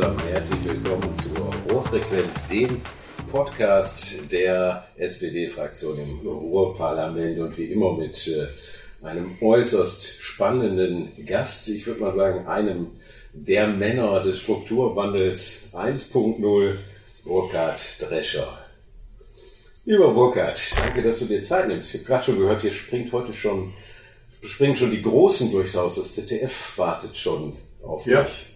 zusammen, herzlich willkommen zur Ohrfrequenz, dem Podcast der SPD-Fraktion im Ruhrparlament und wie immer mit äh, einem äußerst spannenden Gast, ich würde mal sagen, einem der Männer des Strukturwandels 1.0, Burkhard Drescher. Lieber Burkhard, danke, dass du dir Zeit nimmst. Ich habe gerade schon gehört, hier springt heute schon, springen schon die Großen durchs Haus. Das ZDF wartet schon auf ja. mich.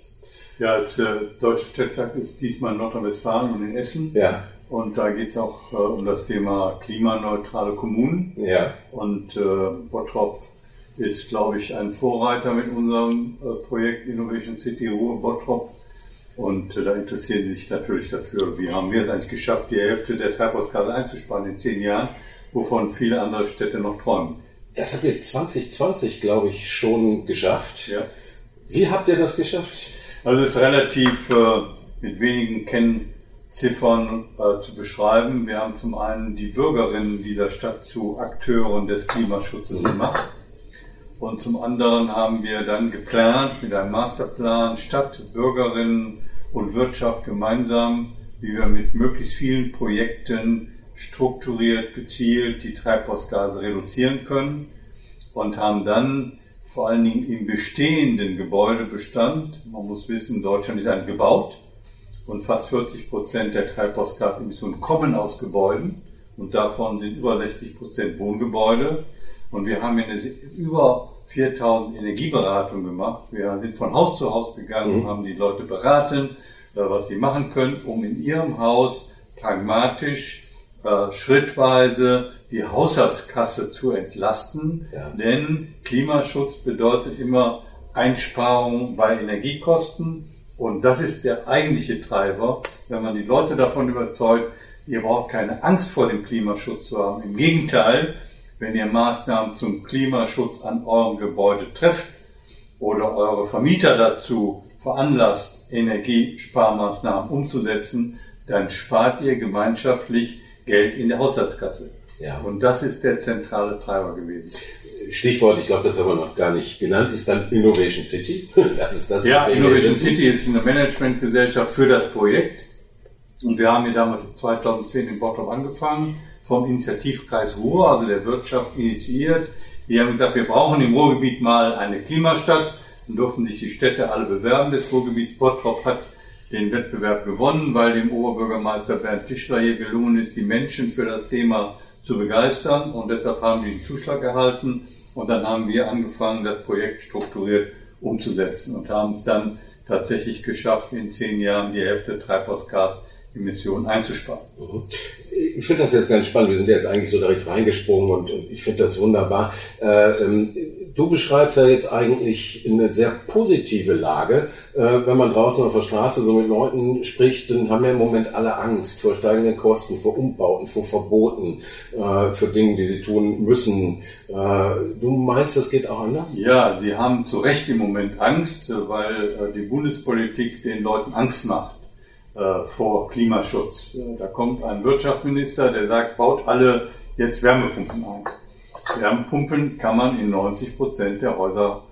Ja, das äh, Deutsche Städtetag ist diesmal in Nordrhein-Westfalen und in Essen. Ja. Und da geht es auch äh, um das Thema klimaneutrale Kommunen. Ja. Und äh, Bottrop ist, glaube ich, ein Vorreiter mit unserem äh, Projekt Innovation City Ruhr Bottrop. Und äh, da interessieren sie sich natürlich dafür. Wie haben wir es eigentlich geschafft, die Hälfte der Treibhausgase einzusparen in zehn Jahren, wovon viele andere Städte noch träumen. Das habt ihr 2020, glaube ich, schon geschafft. Ja. Wie habt ihr das geschafft? Also es ist relativ äh, mit wenigen Kennziffern äh, zu beschreiben. Wir haben zum einen die Bürgerinnen dieser Stadt zu Akteuren des Klimaschutzes gemacht. Und zum anderen haben wir dann geplant mit einem Masterplan Stadt, Bürgerinnen und Wirtschaft gemeinsam, wie wir mit möglichst vielen Projekten strukturiert, gezielt die Treibhausgase reduzieren können und haben dann vor allen Dingen im bestehenden Gebäudebestand. Man muss wissen, Deutschland ist ein gebaut und fast 40 Prozent der Treibhausgasemissionen kommen aus Gebäuden und davon sind über 60 Prozent Wohngebäude. Und wir haben eine, über 4000 Energieberatungen gemacht. Wir sind von Haus zu Haus gegangen und Mhm. haben die Leute beraten, äh, was sie machen können, um in ihrem Haus pragmatisch, äh, schrittweise die Haushaltskasse zu entlasten. Ja. Denn Klimaschutz bedeutet immer Einsparung bei Energiekosten. Und das ist der eigentliche Treiber, wenn man die Leute davon überzeugt, ihr braucht keine Angst vor dem Klimaschutz zu haben. Im Gegenteil, wenn ihr Maßnahmen zum Klimaschutz an eurem Gebäude trefft oder eure Vermieter dazu veranlasst, Energiesparmaßnahmen umzusetzen, dann spart ihr gemeinschaftlich Geld in der Haushaltskasse. Ja. Und das ist der zentrale Treiber gewesen. Stichwort, ich glaube, das haben wir noch gar nicht genannt, ist dann Innovation City. Das ist das. Ja, wir Innovation City ist eine Managementgesellschaft für das Projekt. Und wir haben hier damals 2010 in Bottrop angefangen, vom Initiativkreis Ruhr, also der Wirtschaft, initiiert. Die haben gesagt, wir brauchen im Ruhrgebiet mal eine Klimastadt. Dann durften sich die Städte alle bewerben des Ruhrgebiets. Bottrop hat den Wettbewerb gewonnen, weil dem Oberbürgermeister Bernd Tischler hier gelungen ist, die Menschen für das Thema zu begeistern. Und deshalb haben die einen Zuschlag erhalten. Und dann haben wir angefangen, das Projekt strukturiert umzusetzen und haben es dann tatsächlich geschafft, in zehn Jahren die Hälfte Treibhausgasemissionen einzusparen. Ich finde das jetzt ganz spannend. Wir sind jetzt eigentlich so direkt reingesprungen und ich finde das wunderbar. Äh, ähm, du beschreibst ja jetzt eigentlich eine sehr positive Lage. Äh, wenn man draußen auf der Straße so mit Leuten spricht, dann haben ja im Moment alle Angst vor steigenden Kosten, vor Umbauten, vor Verboten, äh, für Dinge, die sie tun müssen. Äh, du meinst, das geht auch anders? Ja, sie haben zu Recht im Moment Angst, weil die Bundespolitik den Leuten Angst macht äh, vor Klimaschutz. Äh, Da kommt ein Wirtschaftsminister, der sagt, baut alle jetzt Wärmepumpen ein. Wärmepumpen kann man in 90 Prozent der Häuser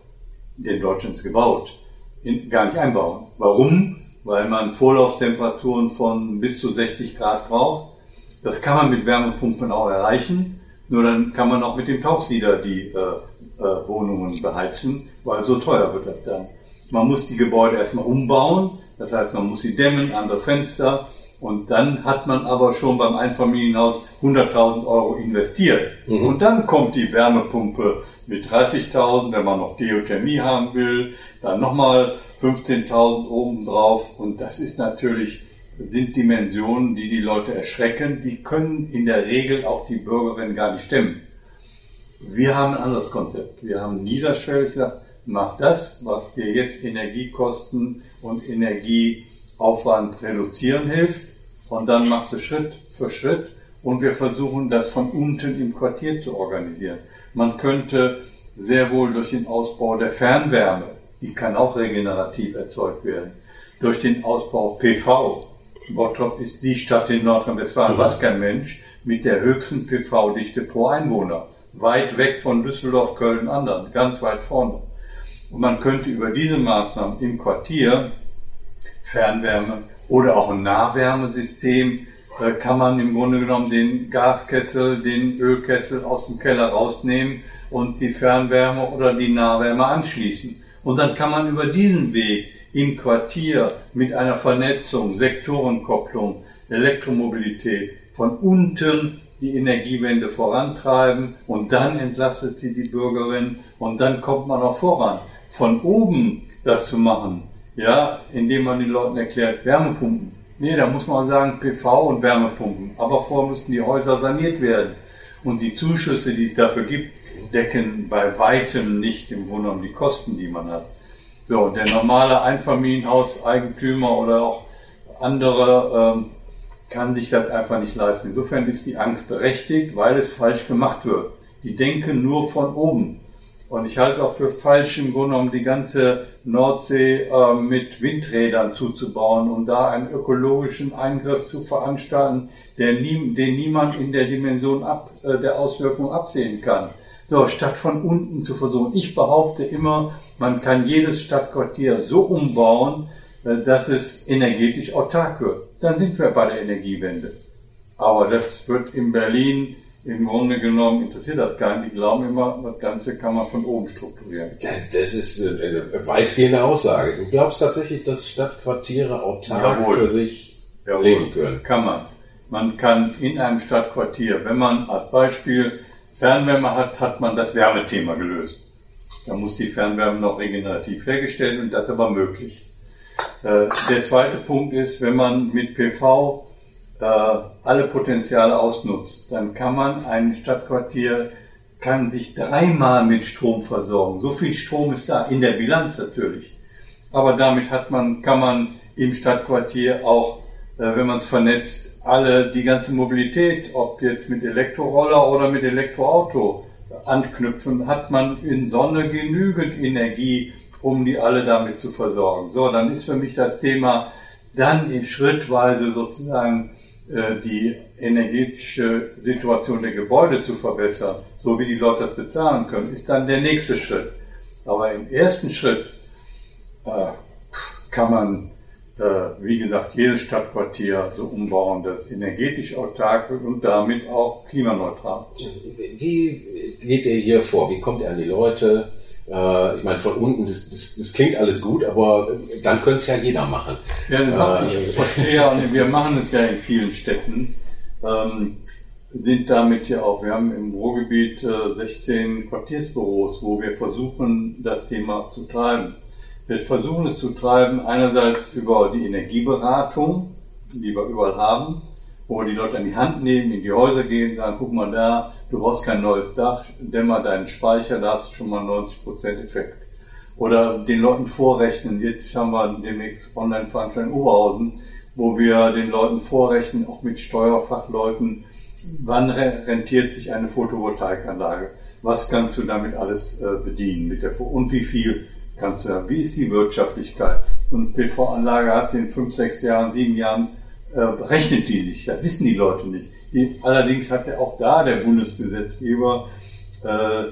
in Deutschland ist gebaut, in, gar nicht einbauen. Warum? Weil man Vorlauftemperaturen von bis zu 60 Grad braucht. Das kann man mit Wärmepumpen auch erreichen. Nur dann kann man auch mit dem Tauchsieder die äh, äh, Wohnungen beheizen, weil so teuer wird das dann. Man muss die Gebäude erstmal umbauen, das heißt, man muss sie dämmen, andere Fenster und dann hat man aber schon beim Einfamilienhaus 100.000 Euro investiert. Und dann kommt die Wärmepumpe mit 30.000, wenn man noch Geothermie haben will, dann nochmal 15.000 oben drauf und das ist natürlich sind Dimensionen, die die Leute erschrecken. Die können in der Regel auch die Bürgerinnen gar nicht stemmen. Wir haben ein anderes Konzept. Wir haben niederschwellig gesagt, mach das, was dir jetzt Energiekosten und Energieaufwand reduzieren hilft. Und dann machst du Schritt für Schritt. Und wir versuchen, das von unten im Quartier zu organisieren. Man könnte sehr wohl durch den Ausbau der Fernwärme, die kann auch regenerativ erzeugt werden, durch den Ausbau PV. Bottrop ist die Stadt in Nordrhein-Westfalen, was kein Mensch, mit der höchsten PV-Dichte pro Einwohner. Weit weg von Düsseldorf, Köln, anderen, ganz weit vorne. Und man könnte über diese Maßnahmen im Quartier Fernwärme oder auch ein Nahwärmesystem äh, kann man im Grunde genommen den Gaskessel, den Ölkessel aus dem Keller rausnehmen und die Fernwärme oder die Nahwärme anschließen. Und dann kann man über diesen Weg im Quartier mit einer Vernetzung, Sektorenkopplung, Elektromobilität von unten die Energiewende vorantreiben und dann entlastet sie die Bürgerin und dann kommt man auch voran. Von oben das zu machen, ja, indem man den Leuten erklärt, Wärmepumpen. Nee, da muss man sagen PV und Wärmepumpen. Aber vorher müssen die Häuser saniert werden. Und die Zuschüsse, die es dafür gibt, decken bei weitem nicht im Grunde genommen die Kosten, die man hat. So, der normale Einfamilienhauseigentümer oder auch andere ähm, kann sich das einfach nicht leisten. Insofern ist die Angst berechtigt, weil es falsch gemacht wird. Die denken nur von oben. Und ich halte es auch für falsch, im Grunde genommen die ganze Nordsee äh, mit Windrädern zuzubauen und da einen ökologischen Eingriff zu veranstalten, der nie, den niemand in der Dimension ab, äh, der Auswirkung absehen kann. So, statt von unten zu versuchen. Ich behaupte immer, man kann jedes Stadtquartier so umbauen, äh, dass es energetisch autark wird. Dann sind wir bei der Energiewende. Aber das wird in Berlin im Grunde genommen interessiert das gar nicht. Die glauben immer, das Ganze kann man von oben strukturieren. Das ist eine weitgehende Aussage. Du glaubst tatsächlich, dass Stadtquartiere autark Jawohl. für sich Jawohl. leben können? Kann man. Man kann in einem Stadtquartier, wenn man als Beispiel Fernwärme hat, hat man das Wärmethema gelöst. Da muss die Fernwärme noch regenerativ hergestellt und das ist aber möglich. Äh, der zweite Punkt ist, wenn man mit PV alle Potenziale ausnutzt, dann kann man ein Stadtquartier kann sich dreimal mit Strom versorgen. So viel Strom ist da in der Bilanz natürlich. Aber damit hat man, kann man im Stadtquartier auch, äh, wenn man es vernetzt, alle die ganze Mobilität, ob jetzt mit Elektroroller oder mit Elektroauto anknüpfen, hat man in Sonne genügend Energie, um die alle damit zu versorgen. So, dann ist für mich das Thema dann in schrittweise sozusagen die energetische Situation der Gebäude zu verbessern, so wie die Leute das bezahlen können, ist dann der nächste Schritt. Aber im ersten Schritt äh, kann man, äh, wie gesagt, jedes Stadtquartier so umbauen, dass energetisch autark wird und damit auch klimaneutral. Wie geht ihr hier vor? Wie kommt ihr an die Leute? Äh, ich meine, von unten, das, das, das, klingt alles gut, aber dann könnte es ja jeder machen. Ja, äh, ich verstehe ja, und wir machen es ja in vielen Städten, ähm, sind damit ja auch, wir haben im Ruhrgebiet äh, 16 Quartiersbüros, wo wir versuchen, das Thema zu treiben. Wir versuchen es zu treiben, einerseits über die Energieberatung, die wir überall haben, wo wir die Leute an die Hand nehmen, in die Häuser gehen, sagen, guck mal da, du brauchst kein neues Dach, dämmer deinen Speicher, da hast du schon mal 90% Effekt. Oder den Leuten vorrechnen, jetzt haben wir demnächst Online-Veranstaltung in Oberhausen, wo wir den Leuten vorrechnen, auch mit Steuerfachleuten, wann rentiert sich eine Photovoltaikanlage? Was kannst du damit alles äh, bedienen mit der und wie viel kannst du Wie ist die Wirtschaftlichkeit? Und PV-Anlage hat sie in fünf, sechs Jahren, sieben Jahren äh, rechnet die sich. Das wissen die Leute nicht. Allerdings hat ja auch da der Bundesgesetzgeber äh,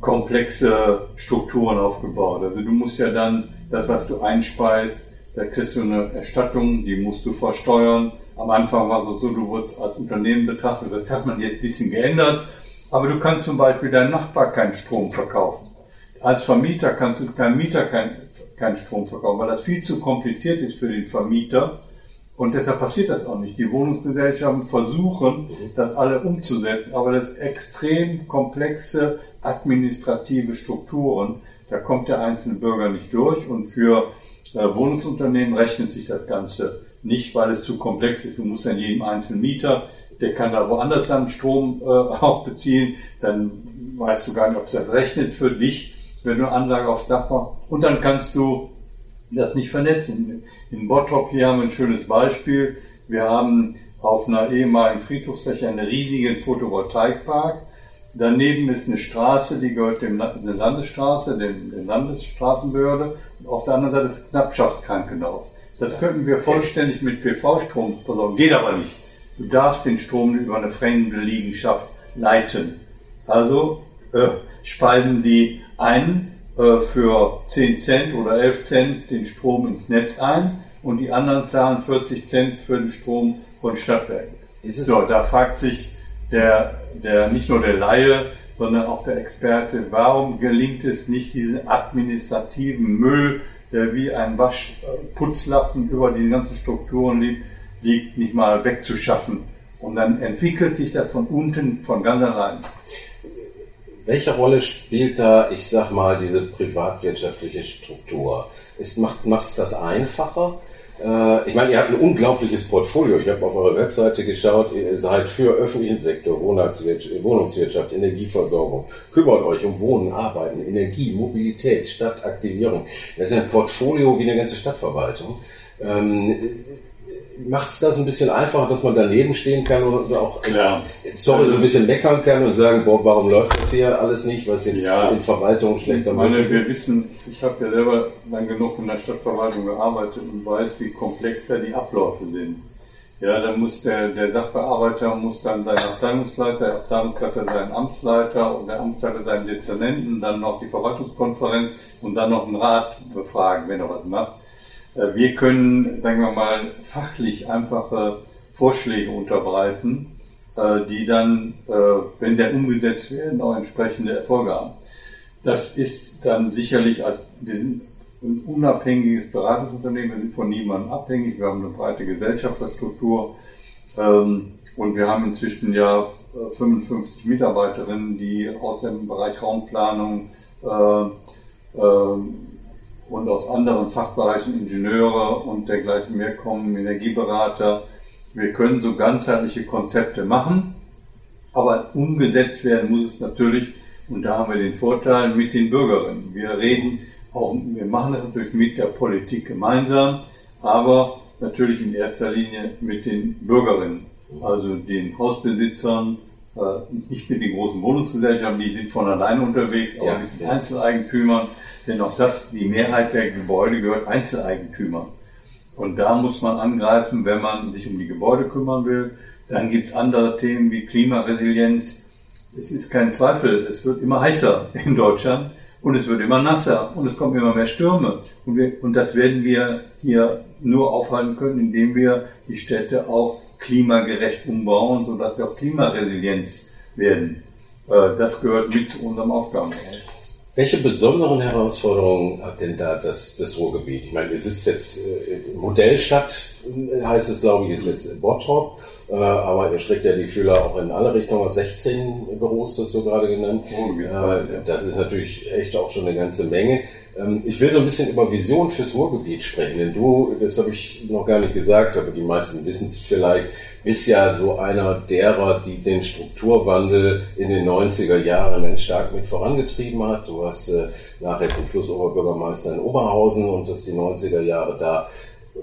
komplexe Strukturen aufgebaut. Also du musst ja dann das, was du einspeist, da kriegst du eine Erstattung, die musst du versteuern. Am Anfang war es so, du wurdest als Unternehmen betrachtet, das hat man jetzt ein bisschen geändert. Aber du kannst zum Beispiel deinem Nachbar keinen Strom verkaufen. Als Vermieter kannst du deinem Mieter keinen kein Strom verkaufen, weil das viel zu kompliziert ist für den Vermieter und deshalb passiert das auch nicht. Die Wohnungsgesellschaften versuchen, das alle umzusetzen, aber das extrem komplexe administrative Strukturen, da kommt der einzelne Bürger nicht durch und für äh, Wohnungsunternehmen rechnet sich das Ganze nicht, weil es zu komplex ist. Du musst an jedem einzelnen Mieter, der kann da woanders dann Strom äh, auch beziehen, dann weißt du gar nicht, ob es das rechnet für dich, wenn du eine Anlage aufs Dach machst. Und dann kannst du das nicht vernetzen. In Bottrop hier haben wir ein schönes Beispiel. Wir haben auf einer ehemaligen Friedhofsfläche einen riesigen Photovoltaikpark. Daneben ist eine Straße, die gehört dem eine Landesstraße, dem, der Landesstraßenbehörde. Und auf der anderen Seite ist Knappschaftskrankenhaus. Das könnten wir vollständig mit PV-Strom versorgen. Geht aber nicht. Du darfst den Strom über eine fremde Liegenschaft leiten. Also äh, speisen die ein äh, für 10 Cent oder 11 Cent den Strom ins Netz ein und die anderen zahlen 40 Cent für den Strom von Stadtwerken. so, da fragt sich der, der, nicht nur der Laie, sondern auch der Experte, warum gelingt es nicht, diesen administrativen Müll, der wie ein Waschputzlappen über die ganzen Strukturen liegt, liegt, nicht mal wegzuschaffen. Und dann entwickelt sich das von unten von ganz allein. Welche Rolle spielt da, ich sag mal, diese privatwirtschaftliche Struktur? Ist, macht es das einfacher? Äh, ich meine, ihr habt ein unglaubliches Portfolio. Ich habe auf eurer Webseite geschaut, ihr seid für öffentlichen Sektor, Wohnungswirtschaft, Energieversorgung, kümmert euch um Wohnen, Arbeiten, Energie, Mobilität, Stadtaktivierung. Das ist ein Portfolio wie eine ganze Stadtverwaltung. Ähm, macht es das ein bisschen einfacher, dass man daneben stehen kann und auch Klar. sorry, so ein bisschen meckern kann und sagen, boah, warum läuft das hier alles nicht, was jetzt ja. in Verwaltung schlechter macht. Wir wissen, ich habe ja selber lang genug in der Stadtverwaltung gearbeitet und weiß, wie komplex da die Abläufe sind. Ja, dann muss der, der Sachbearbeiter muss dann sein Abteilungsleiter, der Abteilungsleiter seinen Amtsleiter und der Amtsleiter seinen Dezernenten, dann noch die Verwaltungskonferenz und dann noch einen Rat befragen, wenn er was macht. Äh, wir können, sagen wir mal, fachlich einfache Vorschläge unterbreiten, äh, die dann, äh, wenn sie dann umgesetzt werden, auch entsprechende Erfolge haben. Das ist dann sicherlich, als wir sind ein unabhängiges Beratungsunternehmen, wir sind von niemandem abhängig, wir haben eine breite Gesellschafterstruktur ähm, und wir haben inzwischen ja 55 Mitarbeiterinnen, die aus dem Bereich Raumplanung und aus anderen Fachbereichen Ingenieure und dergleichen mehr kommen, Energieberater. Wir können so ganzheitliche Konzepte machen, aber umgesetzt werden muss es natürlich, und da haben wir den Vorteil mit den Bürgerinnen. Wir reden auch, wir machen das natürlich mit der Politik gemeinsam, aber natürlich in erster Linie mit den Bürgerinnen, also den Hausbesitzern, äh, nicht mit den großen Wohnungsgesellschaften, die sind von alleine unterwegs, aber ja, mit den Einzeleigentümern denn auch das, die Mehrheit der Gebäude gehört Einzeleigentümern. Und da muss man angreifen, wenn man sich um die Gebäude kümmern will. Dann gibt es andere Themen wie Klimaresilienz. Es ist kein Zweifel, es wird immer heißer in Deutschland und es wird immer nasser und es kommen immer mehr Stürme. Und, wir, und das werden wir hier nur aufhalten können, indem wir die Städte auch klimagerecht umbauen, sodass sie auch Klimaresilienz werden. Äh, das gehört mit zu unserem Aufgabenbereich. Welche besonderen Herausforderungen hat denn da das, das Ruhrgebiet? Ich meine, ihr sitzt jetzt äh, Modellstadt, heißt es glaube ich, ist jetzt Bottrop, äh, aber ihr streckt ja die Fühler auch in alle Richtungen. 16 Büros, das so gerade genannt. Äh, das ist natürlich echt auch schon eine ganze Menge. Ähm, ich will so ein bisschen über Vision fürs Ruhrgebiet sprechen, denn du, das habe ich noch gar nicht gesagt, aber die meisten wissen es vielleicht, bist ja so einer derer, die den Strukturwandel in den 90er Jahren ganz stark mit vorangetrieben hat. Du warst äh, nachher zum Schluss Oberbürgermeister in Oberhausen und hast die 90er Jahre da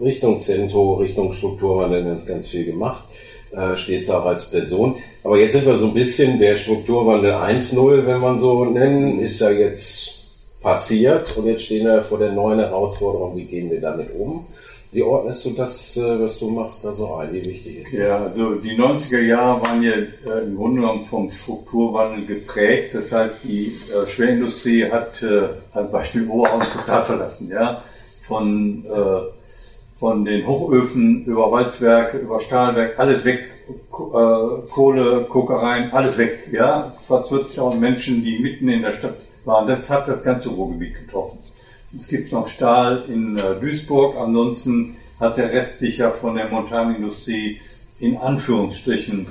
Richtung Zentro, Richtung Strukturwandel ganz, ganz viel gemacht. Äh, stehst da auch als Person. Aber jetzt sind wir so ein bisschen der Strukturwandel 1.0, wenn man so nennen, ist ja jetzt passiert und jetzt stehen wir vor der neuen Herausforderung, wie gehen wir damit um? Wie ordnest du das, äh, was du machst, da so ein? Wie wichtig ist das? Ja, also die 90er Jahre waren ja äh, im Grunde genommen vom Strukturwandel geprägt. Das heißt, die äh, Schwerindustrie hat als Beispiel Oberhausen total verlassen. Ja? Von, von den Hochöfen über Walzwerke, über Stahlwerk, alles weg. Kohle, Kokereien, alles weg. Ja? Fast 40.000 Menschen, die mitten in der Stadt waren. Das hat das ganze Ruhrgebiet getroffen. Es gibt noch Stahl in äh, Duisburg, ansonsten hat der Rest sich ja von der Montanindustrie in Anführungsstrichen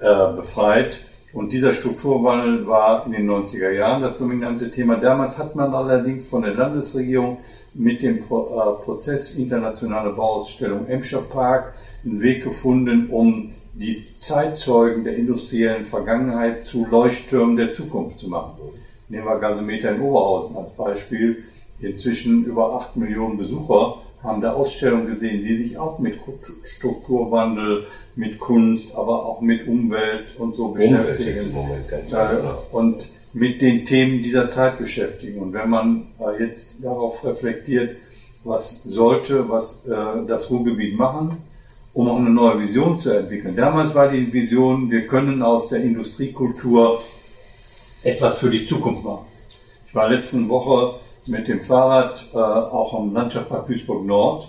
äh, befreit. Und dieser Strukturwandel war in den 90er Jahren das dominante Thema. Damals hat man allerdings von der Landesregierung mit dem Pro äh, Prozess internationale Bauausstellung Emscher Park einen Weg gefunden, um die Zeitzeugen der industriellen Vergangenheit zu Leuchttürmen der Zukunft zu machen. Nehmen wir Gasometer in Oberhausen als Beispiel inzwischen über 8 Millionen Besucher haben da Ausstellungen gesehen, die sich auch mit Strukturwandel, mit Kunst, aber auch mit Umwelt und so beschäftigen. Äh, und mit den Themen dieser Zeit beschäftigen. Und wenn man äh, jetzt darauf reflektiert, was sollte, was äh, das Ruhrgebiet machen, um auch eine neue Vision zu entwickeln. Damals war die Vision, wir können aus der Industriekultur etwas für die Zukunft machen. Ich war letzte Woche mit dem Fahrrad äh, auch am Landschaftspark Duisburg Nord.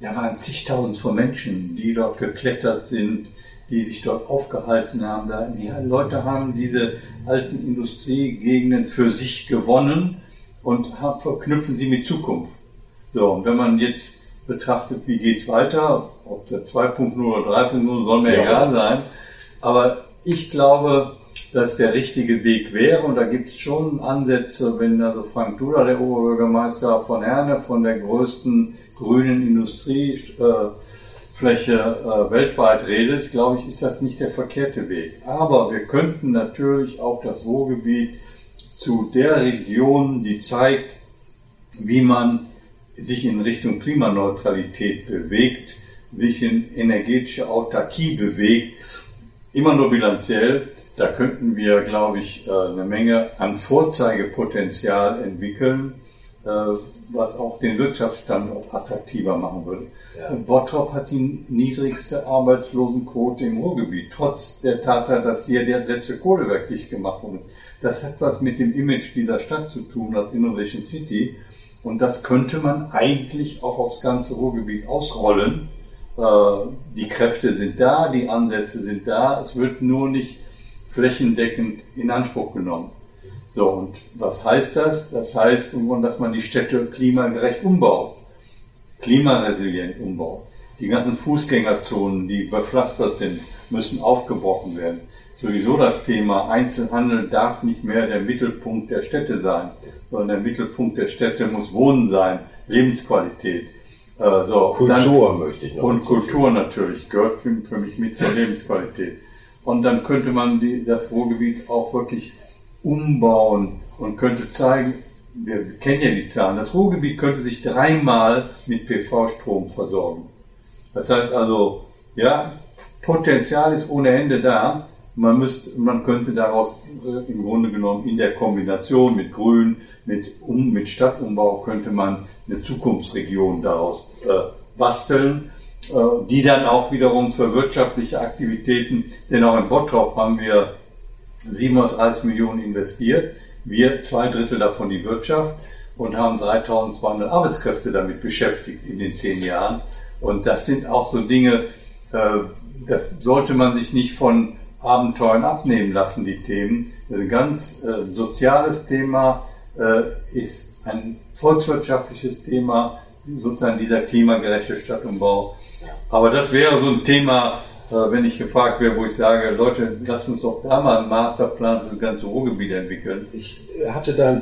da waren zigtausend von Menschen, die dort geklettert sind, die sich dort aufgehalten haben. Die Leute haben diese alten Industriegegenden für sich gewonnen und verknüpfen sie mit Zukunft. So, und wenn man jetzt betrachtet, wie geht's weiter, ob der 2.0 oder 3.0 soll mir ja. egal sein, aber ich glaube, dass der richtige Weg wäre und da gibt es schon Ansätze, wenn also Frank Duda, der Oberbürgermeister von Herne, von der größten grünen Industriefläche äh, weltweit redet, glaube ich, ist das nicht der verkehrte Weg. Aber wir könnten natürlich auch das Ruhrgebiet zu der Region, die zeigt, wie man sich in Richtung Klimaneutralität bewegt, sich in energetische Autarkie bewegt, immer nur bilanziell. Da könnten wir, glaube ich, äh, eine Menge an Vorzeigepotenzial entwickeln, äh, was auch den Wirtschaftsstandort attraktiver machen würde. Ja. Bottrop hat die niedrigste Arbeitslosenquote im Ruhrgebiet, trotz der Tatsache, dass hier der letzte Kohlewerk dicht gemacht wurde. Das hat was mit dem Image dieser Stadt zu tun als Innovation City. Und das könnte man eigentlich auch aufs ganze Ruhrgebiet ausrollen. Äh, die Kräfte sind da, die Ansätze sind da, es wird nur nicht flächendeckend in Anspruch genommen. So, und was heißt das? Das heißt, dass man die Städte klimagerecht umbaut, klimaresilient umbaut. Die ganzen Fußgängerzonen, die bepflastert sind, müssen aufgebrochen werden. Sowieso das Thema Einzelhandel darf nicht mehr der Mittelpunkt der Städte sein sondern der Mittelpunkt der Städte muss Wohnen sein, Lebensqualität. Äh, so, Kultur dann, möchte ich noch. Und Kultur natürlich gehört für, für, mich mit zur Lebensqualität. Und dann könnte man die, das Ruhrgebiet auch wirklich umbauen und könnte zeigen, wir kennen ja die Zahlen, das Ruhrgebiet könnte sich dreimal mit PV-Strom versorgen. Das heißt also, ja, Potenzial ist ohne Ende da. Man, müsste, man könnte daraus äh, im Grunde genommen in der Kombination mit Grün, mit, um, mit Stadtumbau könnte man eine Zukunftsregion daraus äh, basteln, die dann auch wiederum für wirtschaftliche Aktivitäten, denn auch in Bottrop haben wir 730 Millionen investiert, wir zwei Drittel davon die Wirtschaft und haben 3200 Arbeitskräfte damit beschäftigt in den zehn Jahren. Und das sind auch so Dinge, äh, das sollte man sich nicht von Abenteuern abnehmen lassen, die Themen. Ein ganz äh, soziales Thema, äh, ist ein volkswirtschaftliches Thema, sozusagen dieser klimagerechte Stadtumbau. Aber das wäre so ein Thema, äh, wenn ich gefragt wäre, wo ich sage, Leute, lasst uns doch da mal einen Masterplan für das ganze Ruhrgebiet entwickeln. Ich hatte da,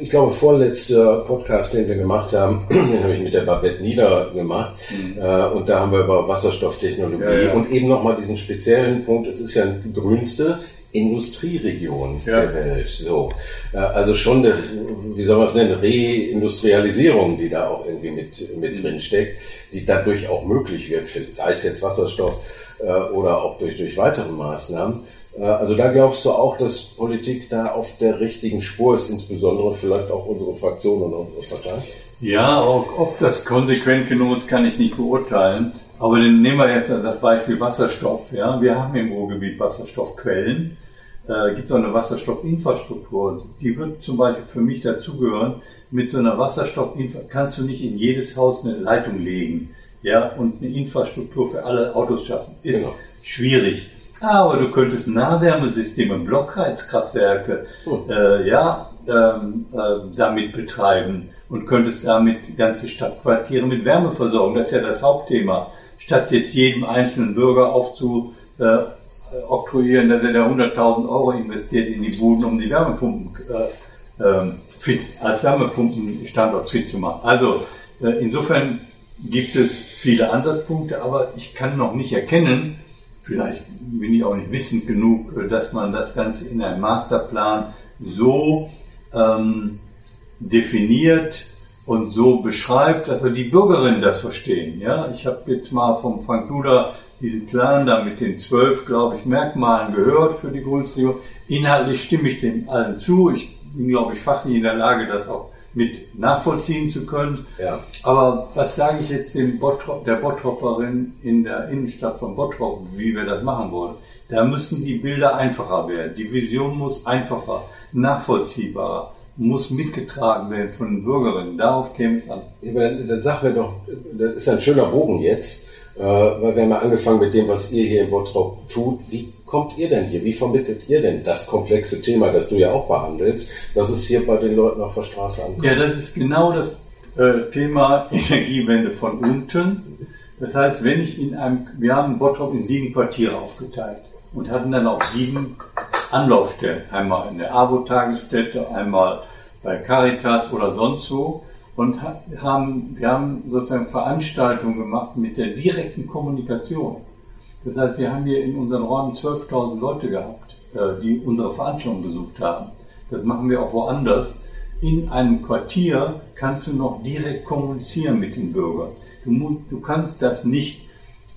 ich glaube, vorletzter Podcast, den wir gemacht haben, den habe ich mit der Babette Nieder gemacht. Mhm. Äh, und da haben wir über Wasserstofftechnologie ja, ja. und eben nochmal diesen speziellen Punkt, es ist ja die grünste Industrieregion ja. der Welt. So, äh, also schon eine, wie soll man es nennen, Reindustrialisierung, die da auch irgendwie mit, mit mhm. drin steckt, die dadurch auch möglich wird, sei es jetzt Wasserstoff äh, oder auch durch, durch weitere Maßnahmen. Äh, also da glaubst du auch, dass Politik da auf der richtigen Spur ist, insbesondere vielleicht auch unsere Fraktion und unsere Partei? Ja, auch, ob das konsequent genug ist, kann ich nicht beurteilen. Aber dann nehmen wir jetzt das Beispiel Wasserstoff. Ja, wir haben im Ruhrgebiet Wasserstoffquellen äh, gibt auch eine Wasserstoffinfrastruktur. Die wird zum Beispiel für mich dazugehören. Mit so einer Wasserstoffinfrastruktur kannst du nicht in jedes Haus eine Leitung legen, ja, und eine Infrastruktur für alle Autos schaffen. Ist genau. schwierig. Aber du könntest Nahwärmesysteme, Blockheizkraftwerke, hm. äh, ja, ähm, äh, damit betreiben und könntest damit ganze Stadtquartiere mit Wärme versorgen. Das ist ja das Hauptthema. Statt jetzt jedem einzelnen Bürger aufzu, äh, oktroyieren, dass er da 100.000 Euro investiert in die Buden, um die Wärmepumpen äh, äh, fit, als Wärmepumpenstandort fit zu machen. Also äh, insofern gibt es viele Ansatzpunkte, aber ich kann noch nicht erkennen, vielleicht bin ich auch nicht wissend genug, äh, dass man das Ganze in einem Masterplan so ähm, definiert und so beschreibt, dass die Bürgerinnen das verstehen. Ja, ich habe jetzt mal vom Frank Duda diesen Plan da mit den zwölf, glaube ich, Merkmalen gehört für die Grundregierung. Inhaltlich stimme ich dem allen zu. Ich bin, glaube ich, fachlich in der Lage, das auch mit nachvollziehen zu können. Ja. Aber was sage ich jetzt dem Bottrop, der Bottropperin in der Innenstadt von Bottrop, wie wir das machen wollen? Da müssen die Bilder einfacher werden. Die Vision muss einfacher, nachvollziehbarer, muss mitgetragen werden von den Bürgerinnen. Darauf käme es an. Ja, dann, dann sag mir doch, das ist ein schöner Bogen jetzt, äh, weil wir haben ja angefangen mit dem, was ihr hier in Bottrop tut. Wie kommt ihr denn hier? Wie vermittelt ihr denn das komplexe Thema, das du ja auch behandelst, dass es hier bei den Leuten auf der Straße ankommt? Ja, das ist genau das äh, Thema Energiewende von unten. Das heißt, wenn ich in einem, wir haben Bottrop in sieben Quartiere aufgeteilt und hatten dann auch sieben Anlaufstellen. Einmal in der ABO-Tagesstätte, einmal bei Caritas oder sonst wo. Und haben, wir haben sozusagen Veranstaltungen gemacht mit der direkten Kommunikation. Das heißt, wir haben hier in unseren Räumen 12.000 Leute gehabt, äh, die unsere Veranstaltung besucht haben. Das machen wir auch woanders. In einem Quartier kannst du noch direkt kommunizieren mit den Bürgern. Du, du kannst das nicht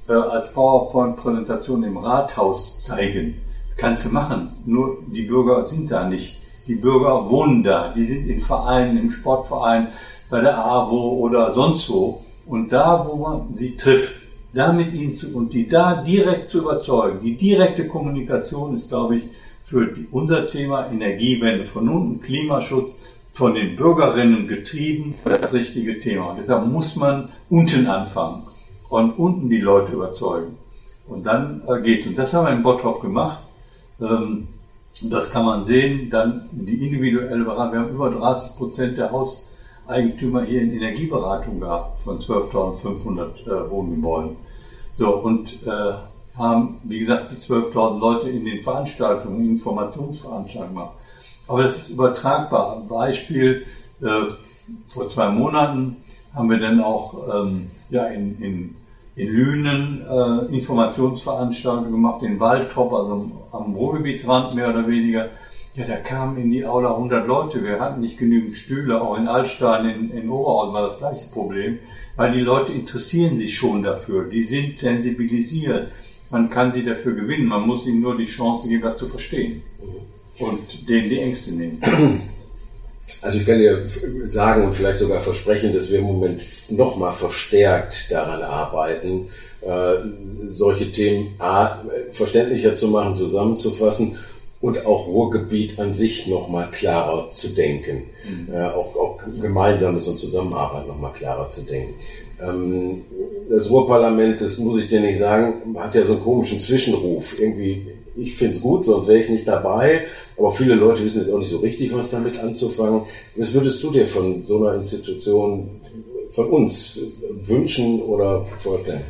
äh, als PowerPoint-Präsentation im Rathaus zeigen. Kannst du machen, nur die Bürger sind da nicht. Die Bürger wohnen da, die sind in Vereinen, im Sportverein, bei der AWO oder sonst wo. Und da, wo man sie trifft, da mit ihnen zu, und die da direkt zu überzeugen, die direkte Kommunikation ist, glaube ich, für unser Thema Energiewende von unten, Klimaschutz, von den Bürgerinnen getrieben, das richtige Thema. Und deshalb muss man unten anfangen und unten die Leute überzeugen. Und dann äh, geht's. Und das haben wir in Bottrop gemacht. Ähm, das kann man sehen. Dann die individuelle Beratung. Wir haben über 30 Prozent der Hauseigentümer hier in Energieberatung gehabt von 12.500 äh, Wohngebäuden. So, und äh, haben, wie gesagt, die 12.000 Leute in den Veranstaltungen, Informationsveranstaltungen gemacht. Aber das ist übertragbar. Beispiel, äh, vor zwei Monaten haben wir dann auch ähm, ja, in, in, in Lünen äh, Informationsveranstaltungen gemacht, in Waldtop, also am Ruhrgebietsrand mehr oder weniger. Ja, da kamen in die Aula 100 Leute. Wir hatten nicht genügend Stühle. Auch in Altstein, in, in Oberhausen war das gleiche Problem, weil die Leute interessieren sich schon dafür. Die sind sensibilisiert. Man kann sie dafür gewinnen. Man muss ihnen nur die Chance geben, das zu verstehen und denen die Ängste nehmen. Also ich kann dir sagen und vielleicht sogar versprechen, dass wir im Moment nochmal verstärkt daran arbeiten, äh, solche Themen A, verständlicher zu machen, zusammenzufassen und auch Ruhrgebiet an sich nochmal klarer zu denken. Mhm. Äh, auch, auch Gemeinsames und Zusammenarbeit nochmal klarer zu denken. Ähm, das Ruhrparlament, das muss ich dir nicht sagen, hat ja so einen komischen Zwischenruf. Irgendwie ich finde es gut, sonst wäre ich nicht dabei. Aber viele Leute wissen jetzt auch nicht so richtig, was damit anzufangen. Was würdest du dir von so einer Institution, von uns wünschen oder vorstellen?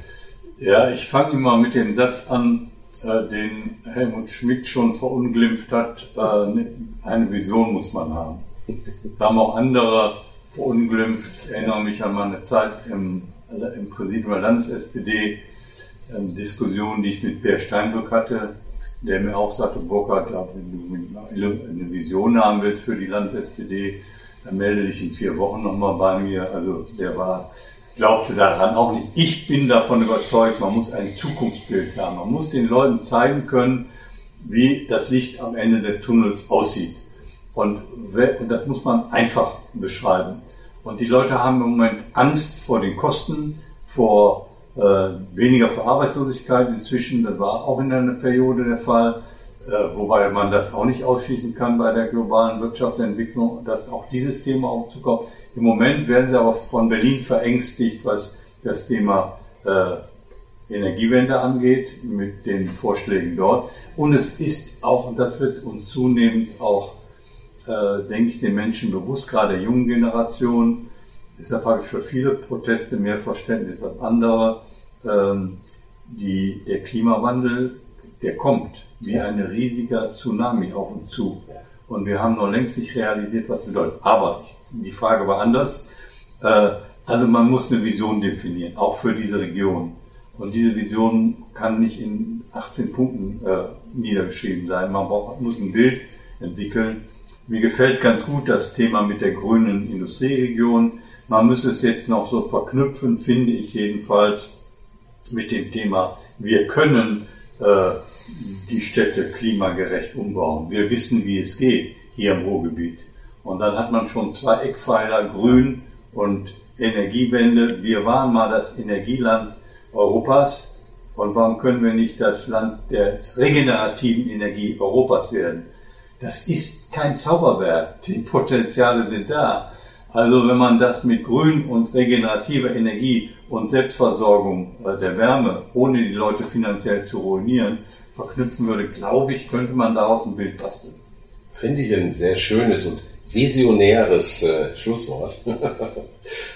Ja, ich fange immer mit dem Satz an, äh, den Helmut Schmidt schon verunglimpft hat. Äh, ne, eine Vision muss man haben. Das haben auch andere verunglimpft. Ich erinnere mich an meine Zeit im, im Präsidium der Landes-SPD, ähm, Diskussionen, die ich mit Peer Steinbrück hatte der mir auch sagte, Burkhard, wenn du eine Vision haben willst für die Land-SPD, dann melde dich in vier Wochen nochmal bei mir. Also der war, glaubte daran auch nicht. Ich bin davon überzeugt, man muss ein Zukunftsbild haben. Man muss den Leuten zeigen können, wie das Licht am Ende des Tunnels aussieht. Und, das muss man einfach beschreiben. Und die Leute haben im Moment Angst vor den Kosten, vor äh, weniger für Arbeitslosigkeit inzwischen, das war auch in einer Periode der Fall, äh, wobei man das auch nicht ausschließen kann bei der globalen Wirtschaftsentwicklung, dass auch dieses Thema aufzukommen. Im Moment werden sie aber von Berlin verängstigt, was das Thema äh, Energiewende angeht, mit den Vorschlägen dort. Und es ist auch, und das wird uns zunehmend auch, äh, denke ich, den Menschen bewusst, gerade der jungen Generation, Deshalb habe ich für viele Proteste mehr Verständnis als andere ähm, die, der Klimawandel, der kommt wie ein riesiger Tsunami auf uns zu. Und wir haben noch längst nicht realisiert, was bedeutet. Aber die Frage war anders. Äh, also man muss eine Vision definieren, auch für diese Region. Und diese Vision kann nicht in 18 Punkten äh, niedergeschrieben sein. Man muss ein Bild entwickeln. Mir gefällt ganz gut das Thema mit der grünen Industrieregion. Man muss es jetzt noch so verknüpfen, finde ich jedenfalls, mit dem Thema, wir können äh, die Städte klimagerecht umbauen. Wir wissen, wie es geht hier im Ruhrgebiet. Und dann hat man schon zwei Eckpfeiler, Grün und Energiewende. Wir waren mal das Energieland Europas. Und warum können wir nicht das Land der regenerativen Energie Europas werden? Das ist kein Zauberwerk. Die Potenziale sind da. Also wenn man das mit grün und regenerativer Energie und Selbstversorgung äh, der Wärme, ohne die Leute finanziell zu ruinieren, verknüpfen würde, glaube ich, könnte man daraus ein Bild basteln. Finde ich ein sehr schönes und visionäres äh, Schlusswort. äh,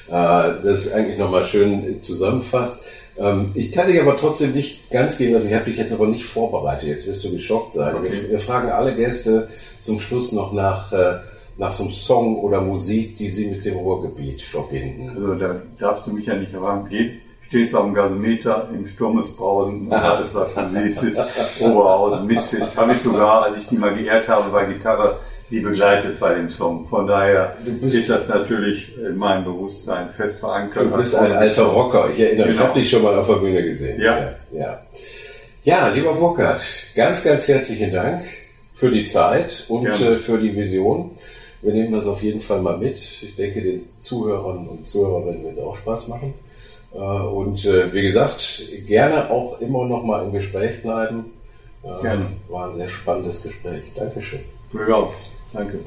das eigentlich nochmal schön zusammenfasst. Ähm, ich kann dich aber trotzdem nicht ganz gehen lassen. Ich habe dich jetzt aber nicht vorbereitet. Jetzt wirst du geschockt sein. Okay. Wir, wir, fragen alle Gäste zum Schluss noch nach, äh, nach so einem Song oder Musik, die sie mit dem Ruhrgebiet verbinden. Also da darfst du mich ja nicht erwarten. Geht, stehst auf dem Gasometer, im Sturm ist Brausen und alles, was du siehst, ist Oberhausen, Misfits. Habe ich sogar, als ich die mal geehrt habe bei Gitarre, die begleitet bei dem Song. Von daher ist das natürlich in meinem Bewusstsein fest verankert. Du bist ein alter Rocker. Ich erinnere mich, genau. ich habe dich schon mal auf der Bühne gesehen. Ja. ja. Ja, ja lieber Burkhard, ganz, ganz herzlichen Dank für die Zeit und Gerne. Äh, für die Vision. Wir nehmen das auf jeden Fall mal mit. Ich denke, den Zuhörern und Zuhörerinnen wird es auch Spaß machen. Äh, und äh, wie gesagt, gerne auch immer noch mal im Gespräch bleiben. Gerne. War ein sehr spannendes Gespräch. Dankeschön. Mir auch. Danke.